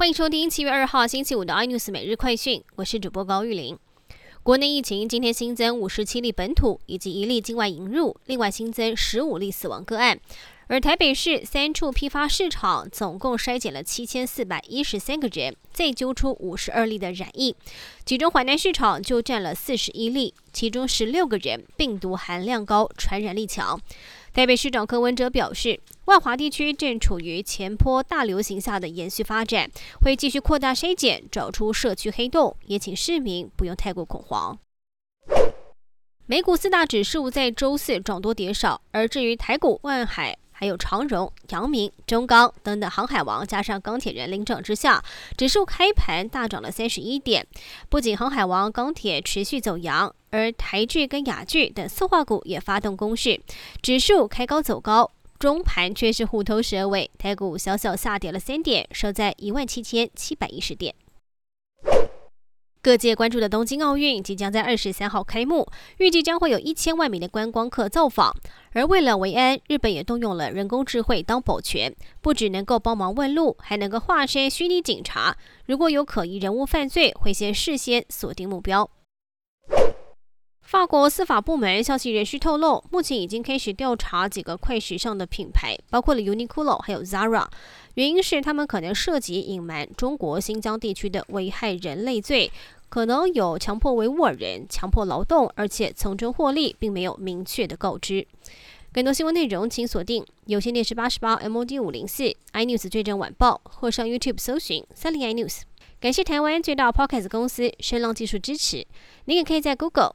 欢迎收听七月二号星期五的 iNews 每日快讯，我是主播高玉玲。国内疫情今天新增五十七例本土以及一例境外引入，另外新增十五例死亡个案。而台北市三处批发市场总共筛检了七千四百一十三个人，再揪出五十二例的染疫，其中淮南市场就占了四十一例，其中十六个人病毒含量高，传染力强。台北市长柯文哲表示，万华地区正处于前坡大流行下的延续发展，会继续扩大筛检，找出社区黑洞，也请市民不用太过恐慌。美股四大指数在周四涨多跌少，而至于台股，万海。还有长荣、阳明、中钢等等航海王，加上钢铁人领涨之下，指数开盘大涨了三十一点。不仅航海王、钢铁持续走阳，而台剧跟雅剧等塑化股也发动攻势，指数开高走高，中盘却是虎头蛇尾，台股小小下跌了三点，收在一万七千七百一十点。各界关注的东京奥运即将在二十三号开幕，预计将会有一千万名的观光客造访。而为了维安，日本也动用了人工智慧当保全，不只能够帮忙问路，还能够化身虚拟警察。如果有可疑人物犯罪，会先事先锁定目标。法国司法部门消息人士透露，目前已经开始调查几个快时尚的品牌，包括了 Uniqlo 还有 Zara。原因是他们可能涉及隐瞒中国新疆地区的危害人类罪，可能有强迫维吾尔人强迫劳动，而且从中获利，并没有明确的告知。更多新闻内容，请锁定有线电视八十八 MOD 五零四 iNews 最正晚报，或上 YouTube 搜寻三零 iNews。感谢台湾最大 Podcast 公司声浪技术支持。您也可以在 Google、